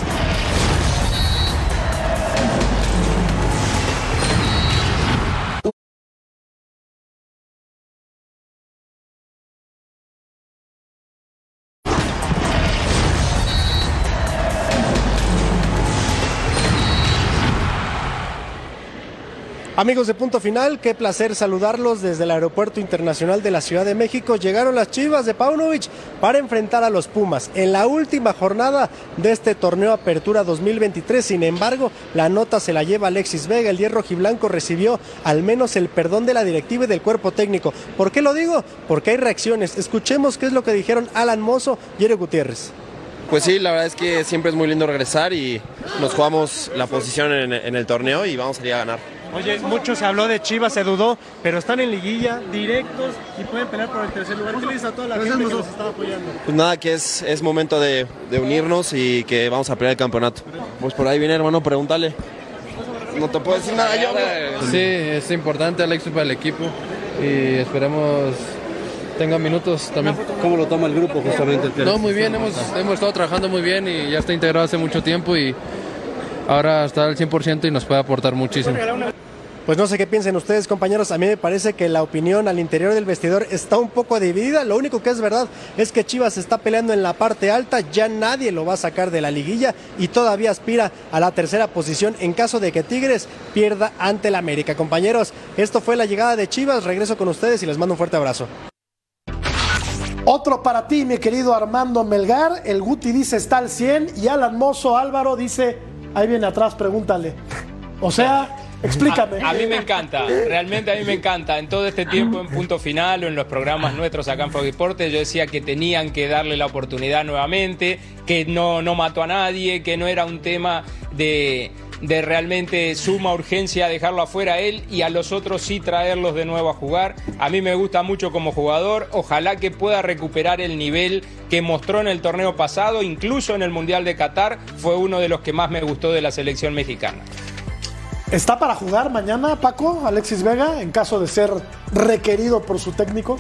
Amigos de Punto Final, qué placer saludarlos desde el Aeropuerto Internacional de la Ciudad de México. Llegaron las Chivas de Paunovic para enfrentar a los Pumas en la última jornada de este torneo Apertura 2023. Sin embargo, la nota se la lleva Alexis Vega. El 10 rojiblanco recibió al menos el perdón de la directiva y del cuerpo técnico. ¿Por qué lo digo? Porque hay reacciones. Escuchemos qué es lo que dijeron Alan Mozo y Eric Gutiérrez. Pues sí, la verdad es que siempre es muy lindo regresar y nos jugamos la posición en, en el torneo y vamos a ir a ganar. Oye, mucho se habló de Chivas, se dudó, pero están en liguilla, directos y pueden pelear por el tercer lugar. ¿Qué le a toda la gente que los está apoyando? Pues nada, que es, es momento de, de unirnos y que vamos a pelear el campeonato. Pues por ahí viene, hermano, pregúntale. No te puedo decir nada yo. Sí, es importante Alexis para el equipo y esperemos tenga minutos también. ¿Cómo lo toma el grupo justamente? No, muy bien, hemos, hemos estado trabajando muy bien y ya está integrado hace mucho tiempo y ahora está al 100% y nos puede aportar muchísimo. Pues no sé qué piensen ustedes, compañeros. A mí me parece que la opinión al interior del vestidor está un poco dividida. Lo único que es verdad es que Chivas está peleando en la parte alta. Ya nadie lo va a sacar de la liguilla y todavía aspira a la tercera posición en caso de que Tigres pierda ante el América. Compañeros, esto fue la llegada de Chivas. Regreso con ustedes y les mando un fuerte abrazo. Otro para ti, mi querido Armando Melgar. El Guti dice está al 100 y Alan Mozo Álvaro dice, ahí viene atrás, pregúntale. O sea, explícame. A, mí me encanta, realmente a mí me encanta. En todo este tiempo en punto final o en los programas nuestros acá en Fox yo decía que tenían que darle la oportunidad nuevamente, que no, no mató a nadie, que no era un tema de, de realmente suma urgencia dejarlo afuera a él y a los otros sí traerlos de nuevo a jugar. A mí me gusta mucho como jugador, ojalá que pueda recuperar el nivel que mostró en el torneo pasado, incluso en el Mundial de Qatar, fue uno de los que más me gustó de la selección mexicana. ¿Está para jugar mañana, Paco, Alexis Vega, en caso de ser requerido por su técnico?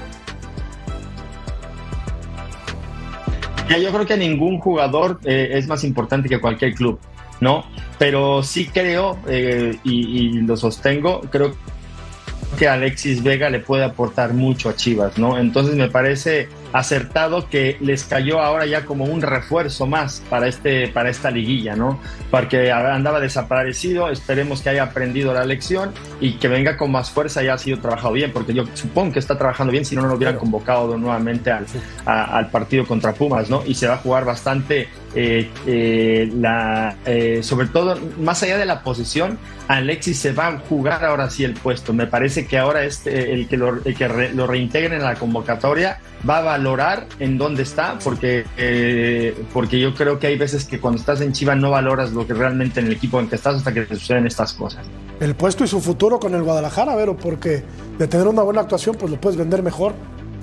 Yo creo que ningún jugador eh, es más importante que cualquier club, ¿no? Pero sí creo, eh, y, y lo sostengo, creo que Alexis Vega le puede aportar mucho a Chivas, ¿no? Entonces me parece acertado que les cayó ahora ya como un refuerzo más para este para esta liguilla, ¿no? Porque andaba desaparecido, esperemos que haya aprendido la lección y que venga con más fuerza y haya sido trabajado bien, porque yo supongo que está trabajando bien, si no no lo hubieran convocado nuevamente al, a- al partido contra Pumas, ¿no? Y se va a jugar bastante eh, eh, la eh, sobre todo más allá de la posición, Alexis se va a jugar ahora sí el puesto. Me parece que ahora este el que lo, el que re- lo reintegren en la convocatoria va a valorar en dónde está, porque, eh, porque yo creo que hay veces que cuando estás en Chivas no valoras lo que realmente en el equipo en que estás hasta que te suceden estas cosas. El puesto y su futuro con el Guadalajara, Vero, porque de tener una buena actuación, pues lo puedes vender mejor.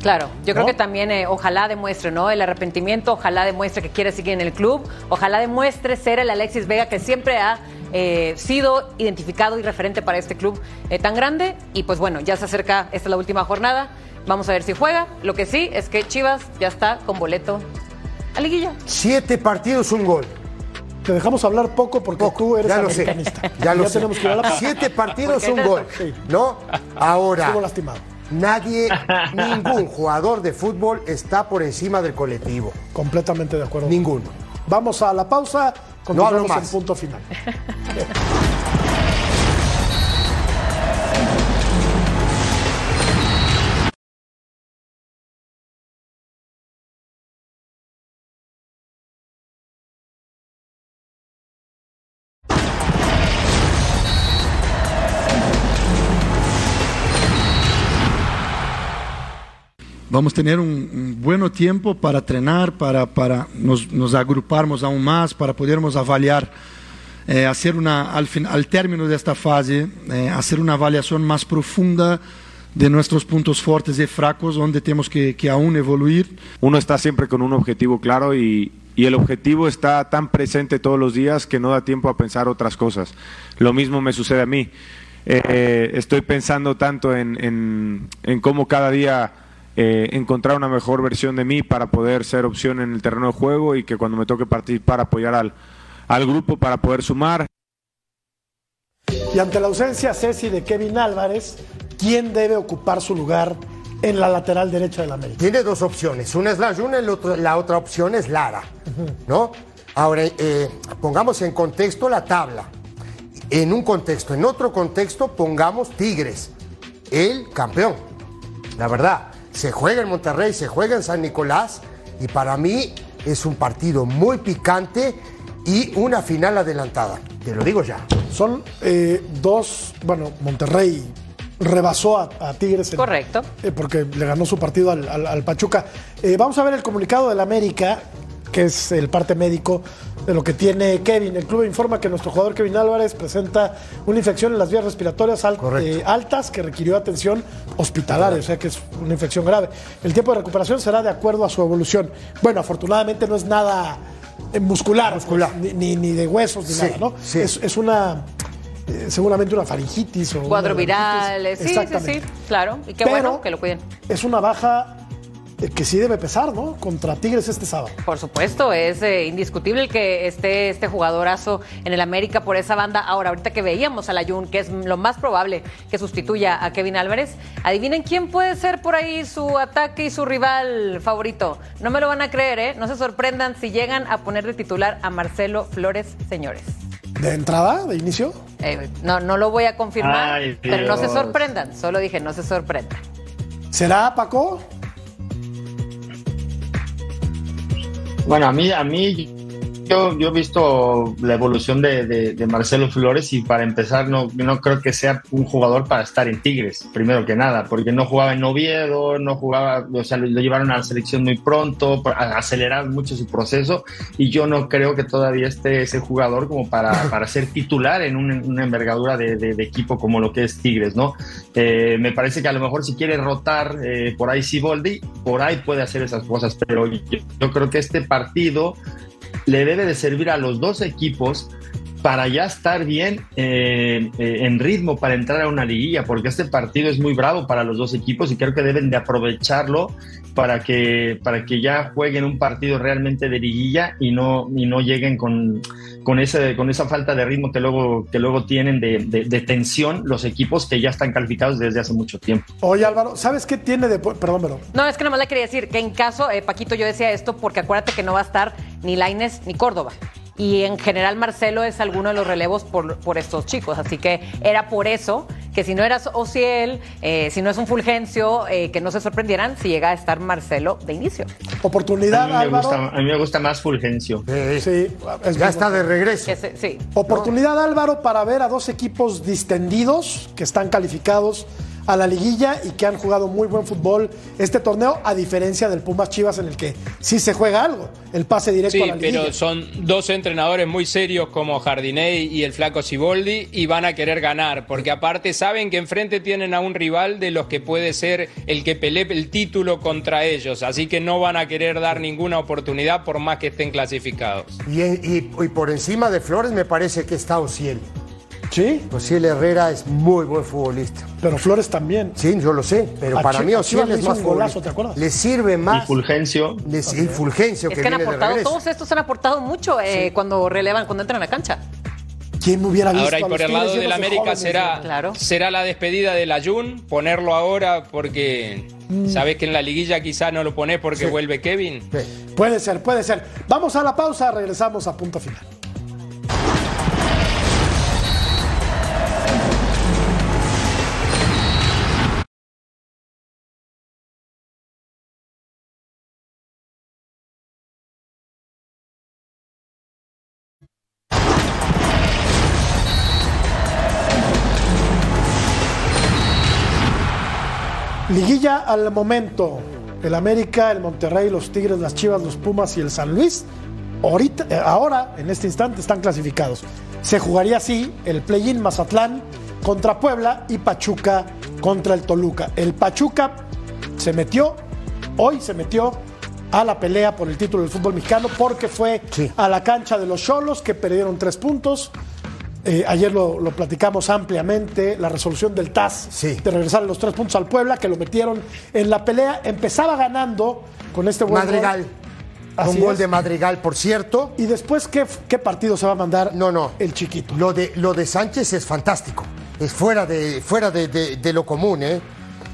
Claro, yo creo ¿No? que también eh, ojalá demuestre, ¿no? El arrepentimiento, ojalá demuestre que quiere seguir en el club, ojalá demuestre ser el Alexis Vega que siempre ha eh, sido identificado y referente para este club eh, tan grande. Y pues bueno, ya se acerca, esta es la última jornada, vamos a ver si juega. Lo que sí es que Chivas ya está con boleto a liguilla. Siete partidos, un gol. Te dejamos hablar poco porque tú eres Ya lo sé. Ya lo sé. tenemos que ir a la. Siete partidos, ¿Por qué un gol. Sí. ¿No? Ahora, Estuvo lastimado. nadie, ningún jugador de fútbol está por encima del colectivo. Completamente de acuerdo. Ninguno. Vamos a la pausa. No hablo Continuamos en más. punto final. Vamos a tener un, un buen tiempo para entrenar, para, para nos, nos agruparmos aún más, para podermos avaliar, eh, hacer una, al, fin, al término de esta fase, eh, hacer una avaliación más profunda de nuestros puntos fuertes y fracos, donde tenemos que, que aún evoluir. uno está siempre con un objetivo claro y, y el objetivo está tan presente todos los días que no da tiempo a pensar otras cosas. Lo mismo me sucede a mí. Eh, estoy pensando tanto en, en- en cómo cada día eh, encontrar una mejor versión de mí para poder ser opción en el terreno de juego y que cuando me toque participar apoyar al, al grupo para poder sumar. Y ante la ausencia, Ceci, de Kevin Álvarez, ¿quién debe ocupar su lugar en la lateral derecha del América? Tiene dos opciones. Una es la Juna y la otra, la otra opción es Lara. ¿No? Ahora, eh, pongamos en contexto la tabla. En un contexto, en otro contexto, pongamos Tigres, el campeón. La verdad, se juega en Monterrey, se juega en San Nicolás y para mí es un partido muy picante y una final adelantada. Te lo digo ya. Son eh, dos, bueno, Monterrey rebasó a, a Tigres. en- Correcto. eh, porque le ganó su partido al, al- al Pachuca. Eh, vamos a ver el comunicado del América, que es el parte médico de lo que tiene Kevin. El club informa que nuestro jugador Kevin Álvarez presenta una infección en las vías respiratorias al- eh, altas que requirió atención hospitalaria, o sea que es una infección grave. El tiempo de recuperación será de acuerdo a su evolución. Bueno, afortunadamente no es nada eh, muscular, Muscular. pues, ni, ni- ni de huesos, ni Sí, nada, ¿no? sí. Es, es una, eh, seguramente una faringitis o Cuadro una viral, sí, sí, sí, claro. Y qué Pero- bueno que lo cuiden. Es una baja que sí debe pesar, ¿no? Contra Tigres este sábado. Por supuesto, es eh, indiscutible que esté este jugadorazo en el América por esa banda. Ahora, ahorita que veíamos a la Jun, que es lo más probable que sustituya a Kevin Álvarez, adivinen quién puede ser por ahí su ataque y su rival favorito. No me lo van a creer, ¿eh? No se sorprendan si llegan a poner de titular a Marcelo Flores, señores. ¿De entrada, de inicio? Eh, no, no lo voy a confirmar, Ay, pero no se sorprendan. Solo dije, no se sorprendan. ¿Será Paco? Bueno, a mí, a mí yo, yo he visto la evolución de, de- de Marcelo Flores y para empezar no, no creo que sea un jugador para estar en Tigres, primero que nada, porque no jugaba en Oviedo, no jugaba, o sea, lo, lo llevaron a la selección muy pronto, aceleraron mucho su proceso y yo no creo que todavía esté ese jugador como para, para ser titular en un- una envergadura de, de- de equipo como lo que es Tigres, ¿no? Eh, me parece que a lo mejor si quiere rotar eh, por ahí Siboldi, por ahí puede hacer esas cosas, pero yo, yo creo que este partido le debe de servir a los dos equipos para ya estar bien eh, eh, en ritmo para entrar a una liguilla, porque este partido es muy bravo para los dos equipos y creo que deben de aprovecharlo para que, para que ya jueguen un partido realmente de liguilla y no, y no lleguen con, con, ese, con esa falta de ritmo que luego, que luego tienen de, de- de tensión los equipos que ya están calificados desde hace mucho tiempo. Oye, Álvaro, ¿sabes qué tiene de... Perdón, pero... No, es que nomás le quería decir que en caso, eh, Paquito, yo decía esto porque acuérdate que no va a estar ni Laines ni Córdoba. Y en general Marcelo es alguno de los relevos por, por estos chicos. Así que era por eso que si no eras Ociel, eh, si no es un Fulgencio, eh, que no se sorprendieran si llega a estar Marcelo de inicio. Oportunidad, A mí, me Álvaro. gusta, a mí me gusta más Fulgencio. Sí, es Ya está de regreso. Se- sí. Oportunidad, Álvaro, para ver a dos equipos distendidos que están calificados a la liguilla y que han jugado muy buen fútbol este torneo, a diferencia del Pumas Chivas en el que sí se juega algo, el pase directo Sí, a la liguilla. pero son dos entrenadores muy serios como Jardinei y el flaco Siboldi y van a querer ganar, porque aparte saben que enfrente tienen a un rival de los que puede ser el que pelee el título contra ellos, así que no van a querer dar ninguna oportunidad por más que estén clasificados. Y, y- y por encima de Flores me parece que está Ociel. Sí. Ociel Herrera es muy buen futbolista. Pero Flores también. Sí, yo lo sé, pero A para mí Ociel es más golazo. ¿te acuerdas? Le sirve más. Y Fulgencio. Le- y Fulgencio Es que, que han viene de aportado, todos estos han aportado mucho eh, cuando relevan, cuando entran a la cancha. ¿Quién me hubiera visto Ahora y por el lado del de América jóvenes, será, ¿no? será la despedida del Ayun, ponerlo ahora porque sabes que en la liguilla quizá no lo pones porque Sí. vuelve Kevin. Puede ser, puede ser. Vamos a la pausa, regresamos a punto final. Liguilla al momento. El América, el Monterrey, los Tigres, las Chivas, los Pumas y el San Luis. Ahorita, eh, ahora, en este instante, están clasificados. Se jugaría así el play-in Mazatlán contra Puebla y Pachuca contra el Toluca. El Pachuca se metió, hoy se metió a la pelea por el título del fútbol mexicano porque fue a la cancha de los Cholos que perdieron tres puntos. Eh, ayer lo, lo platicamos ampliamente, la resolución del TAS de regresar los tres puntos al Puebla, que lo metieron en la pelea. Empezaba ganando con este buen Madrigal. gol. Un gol es. de Madrigal, por cierto. ¿Y después qué, qué partido se va a mandar? No, no. El chiquito. Lo de, lo de Sánchez es fantástico. Es fuera de, fuera de, de- de lo común, ¿eh?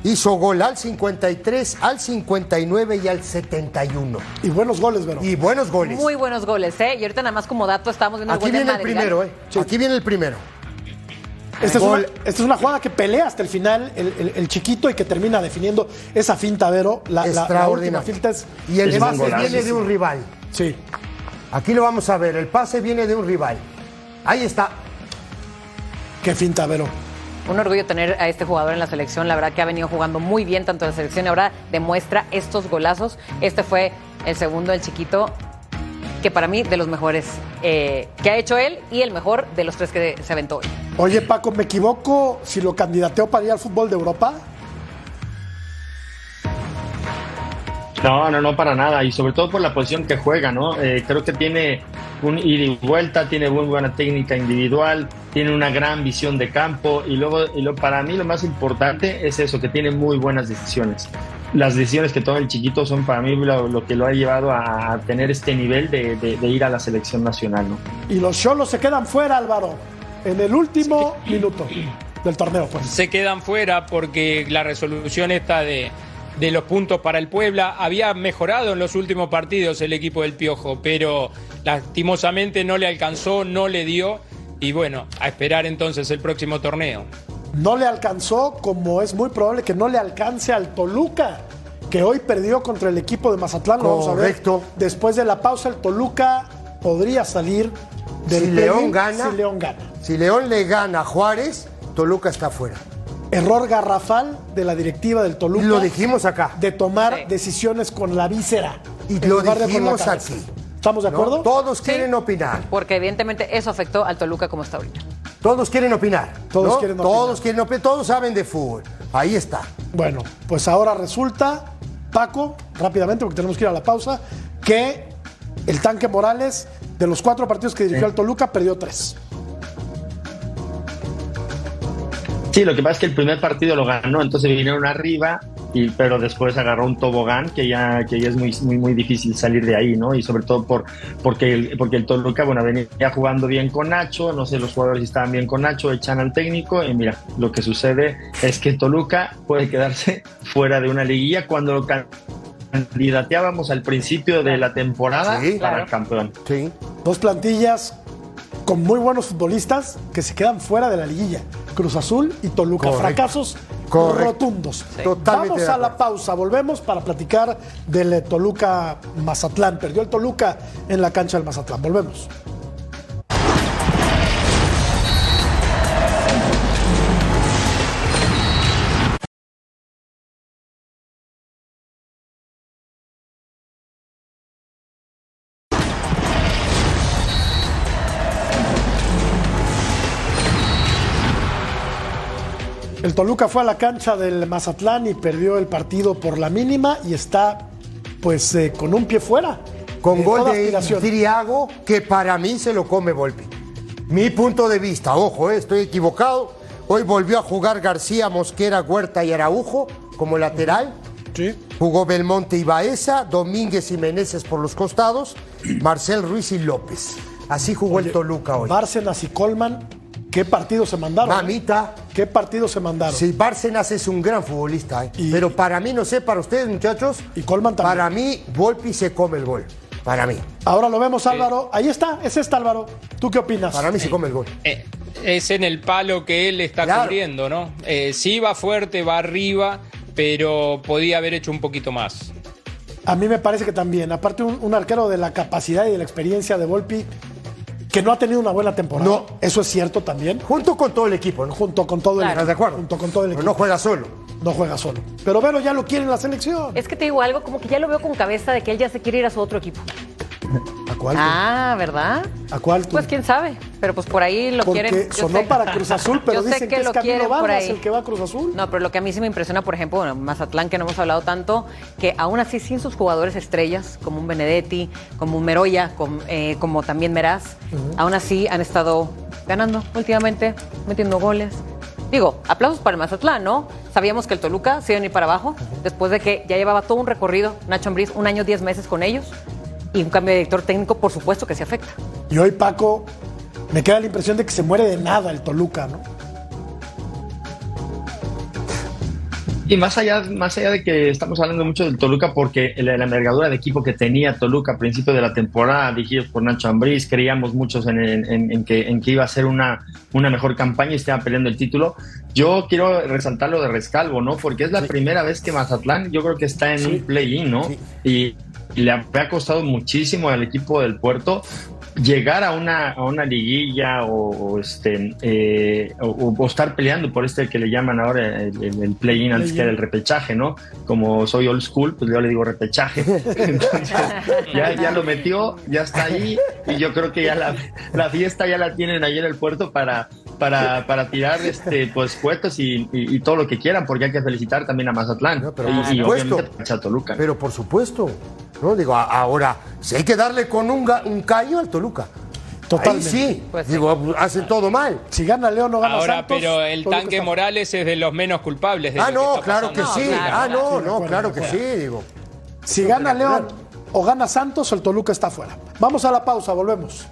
Hizo gol al 53, al 59 y al 71. Y buenos goles, Vero. Y buenos goles. Muy buenos goles, ¿eh? Y ahorita nada más como dato estábamos viendo Aquí el gol de viene el primero, ¿eh? Aquí viene el primero. Esta es, una, Gol. esta es una jugada que pelea hasta el final el, el- el chiquito y que termina definiendo esa finta, Vero. La, la- la última Extraordinario. finta es. Y el es pase viene de un rival. Sí. Aquí lo vamos a ver. El pase viene de un rival. Ahí está. Qué finta, Vero. Un orgullo tener a este jugador en la selección. La verdad que ha venido jugando muy bien tanto en la selección y ahora demuestra estos golazos. Este fue el segundo del chiquito, que para mí de los mejores eh, que ha hecho él y el mejor de los tres que se aventó hoy. Oye, Paco, ¿me equivoco si lo candidateo para ir al fútbol de Europa? No, no, no para nada. Y sobre todo por la posición que juega, ¿no? Eh, creo que tiene un ida y vuelta, tiene muy buena técnica individual, tiene una gran visión de campo. Y luego, y lo, para mí lo más importante es eso, que tiene muy buenas decisiones. Las decisiones que toma el chiquito son para mí lo, lo que lo ha llevado a tener este nivel de, de- de ir a la selección nacional, ¿no? Y los Cholos se quedan fuera, Álvaro, en el último minuto del torneo, pues. se quedan fuera porque la resolución esta de, de los puntos para el Puebla había mejorado en los últimos partidos el equipo del Piojo, pero lastimosamente no le alcanzó, no le dio y bueno, a esperar entonces el próximo torneo. No le alcanzó, como es muy probable que no le alcance al Toluca, que hoy perdió contra el equipo de Mazatlán. Lo vamos a ver. Correcto. Después de la pausa, el Toluca podría salir del Si León gana. Si León gana. Si León le gana a Juárez, Toluca está fuera. Error garrafal de la directiva del Toluca. Lo dijimos acá. De tomar decisiones con la víscera. Y lo dijimos aquí. ¿Estamos de ¿no? acuerdo? Todos quieren opinar. Porque evidentemente eso afectó al Toluca como está ahorita. Todos quieren opinar. Todos ¿no? quieren opinar. Todos quieren opinar. Todos saben de fútbol. Ahí está. Bueno, pues ahora resulta, Paco, rápidamente, porque tenemos que ir a la pausa, que el tanque Morales, de los cuatro partidos que dirigió al Toluca, perdió tres. Sí, lo que pasa es que el primer partido lo ganó, entonces vinieron arriba, y, pero después agarró un tobogán que ya, que ya es muy, muy, muy difícil salir de ahí, ¿no? Y sobre todo por, porque, el, porque el Toluca, bueno, venía jugando bien con Nacho, no sé, los jugadores estaban bien con Nacho, echan al técnico, y mira, lo que sucede es que Toluca puede quedarse fuera de una liguilla cuando lo candidateábamos al principio de la temporada Sí, para claro. el campeón. Sí. Dos plantillas con muy buenos futbolistas que se quedan fuera de la liguilla. Cruz Azul y Toluca. Correcto. Fracasos Correcto. rotundos. Totalmente Vamos a la pausa. Volvemos para platicar del eh, Toluca Mazatlán. Perdió el Toluca en la cancha del Mazatlán. Volvemos. El Toluca fue a la cancha del Mazatlán y perdió el partido por la mínima y está pues eh, con un pie fuera. Con gol toda de. Triago, que para mí se lo come Volpi. Mi punto de vista, ojo, eh, estoy equivocado. Hoy volvió a jugar García, Mosquera, Huerta y Araujo como lateral. Sí. Jugó Belmonte y Baeza, Domínguez y Meneses por los costados, Marcel Ruiz y López. Así jugó el Toluca hoy. Bárcenas y Colman, ¿qué partido se mandaron? Mamita. ¿Qué partido se mandaron? Sí, Bárcenas es un gran futbolista, eh. pero para mí, no sé, para ustedes muchachos, y Colman también. para mí, Volpi se come el gol. Para mí. Ahora lo vemos, Álvaro. Ahí está, es este Álvaro. ¿Tú qué opinas? Para mí se come el gol. Eh, es en el palo que él está Claro. cubriendo, ¿no? Eh, sí va fuerte, va arriba, pero podía haber hecho un poquito más. A mí me parece que también. Aparte, un, un arquero de la capacidad y de la experiencia de Volpi, que no ha tenido una buena temporada. No. Eso es cierto también. Junto con todo el equipo, ¿no? Junto con todo el equipo. ¿Estás de acuerdo? Junto con todo el Pero equipo. no juega solo. No juega solo. Pero Vero ya lo quiere en la selección. Es que te digo algo, como que ya lo veo con cabeza de que él ya se quiere ir a su otro equipo. ¿A cuál? Ah, ¿verdad? ¿A cuál? tú? Pues quién sabe, pero pues por ahí lo Porque quieren. sonó sé. para Cruz Azul, pero dicen que, es lo Camilo quieren por Vargas ahí. el que va a Cruz Azul. No, pero lo que a mí sí me impresiona, por ejemplo, bueno, Mazatlán, que no hemos hablado tanto, que aún así sin sus jugadores estrellas, como un Benedetti, como un Meroya, eh, como también Meraz, aún así han estado ganando últimamente, metiendo goles. Digo, aplausos para el Mazatlán, ¿no? Sabíamos que el Toluca se iba a ir para abajo, después de que ya llevaba todo un recorrido, Nacho Ambriz, un año, diez meses con ellos, y un cambio de director técnico, por supuesto que se afecta. Y hoy, Paco, me queda la impresión de que se muere de nada el Toluca, ¿no? Y más allá, más allá de que estamos hablando mucho del Toluca, porque la, la envergadura de equipo que tenía Toluca a principio de la temporada, dirigidos por Nacho Ambriz, creíamos muchos en, en- en que, en que iba a ser una, una mejor campaña y estaba peleando el título. Yo quiero resaltar lo de Rescalvo, ¿no? Porque es la primera vez que Mazatlán, yo creo que está en un play-in, ¿no? Y, le ha costado muchísimo al equipo del puerto llegar a una, a una liguilla o, o este eh, o, o estar peleando por este que le llaman ahora el, el- el play-in antes que era el repechaje, ¿no? Como soy old school, pues yo le digo repechaje. Entonces, ya, ya lo metió, ya está ahí y yo creo que ya la, la fiesta ya la tienen ahí en el puerto para, para, para tirar este pues puestos y, y- y todo lo que quieran, porque hay que felicitar también a Mazatlán No, pero y, por y supuesto. obviamente a Toluca. Pero por supuesto. No, digo, ahora, si hay que darle con un, un callo al Toluca. Totalmente. Ahí sí. Pues sí. digo, hacen todo mal. Si gana León, no gana Ahora, Santos. pero el tanque está- Morales es de los menos culpables. De Ah, que no, claro que sí. claro, ah, no, no, acuerdo, claro que sí, digo. Si gana León o gana Santos, el Toluca está fuera. Vamos a la pausa, volvemos.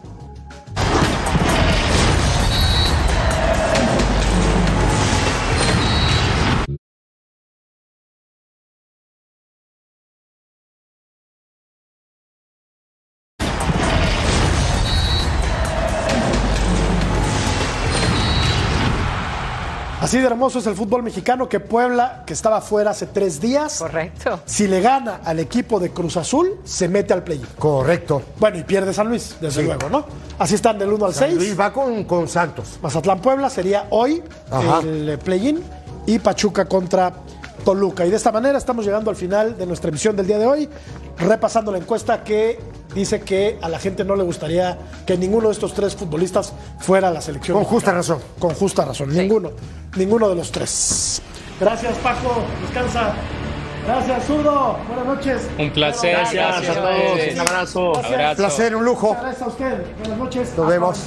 Así de hermoso es el fútbol mexicano que Puebla, que estaba fuera hace tres días, Correcto. si le gana al equipo de Cruz Azul, se mete al play Correcto. Bueno, y pierde San Luis, desde luego, ¿no? Así están del 1 al 6. Luis va con, con Santos. Mazatlán Puebla sería hoy Ajá. el play-in y Pachuca contra Toluca. Y de esta manera estamos llegando al final de nuestra emisión del día de hoy, repasando la encuesta que dice que a la gente no le gustaría que ninguno de estos tres futbolistas fuera a la selección. Con justa razón. Con justa razón, ninguno, ninguno de los tres. Gracias Paco, descansa. Gracias Zurdo, buenas noches. Un placer. Gracias a todos, un abrazo. Gracias. Abrazo. Placer, un lujo. Muchas gracias a usted, buenas noches. Nos vemos.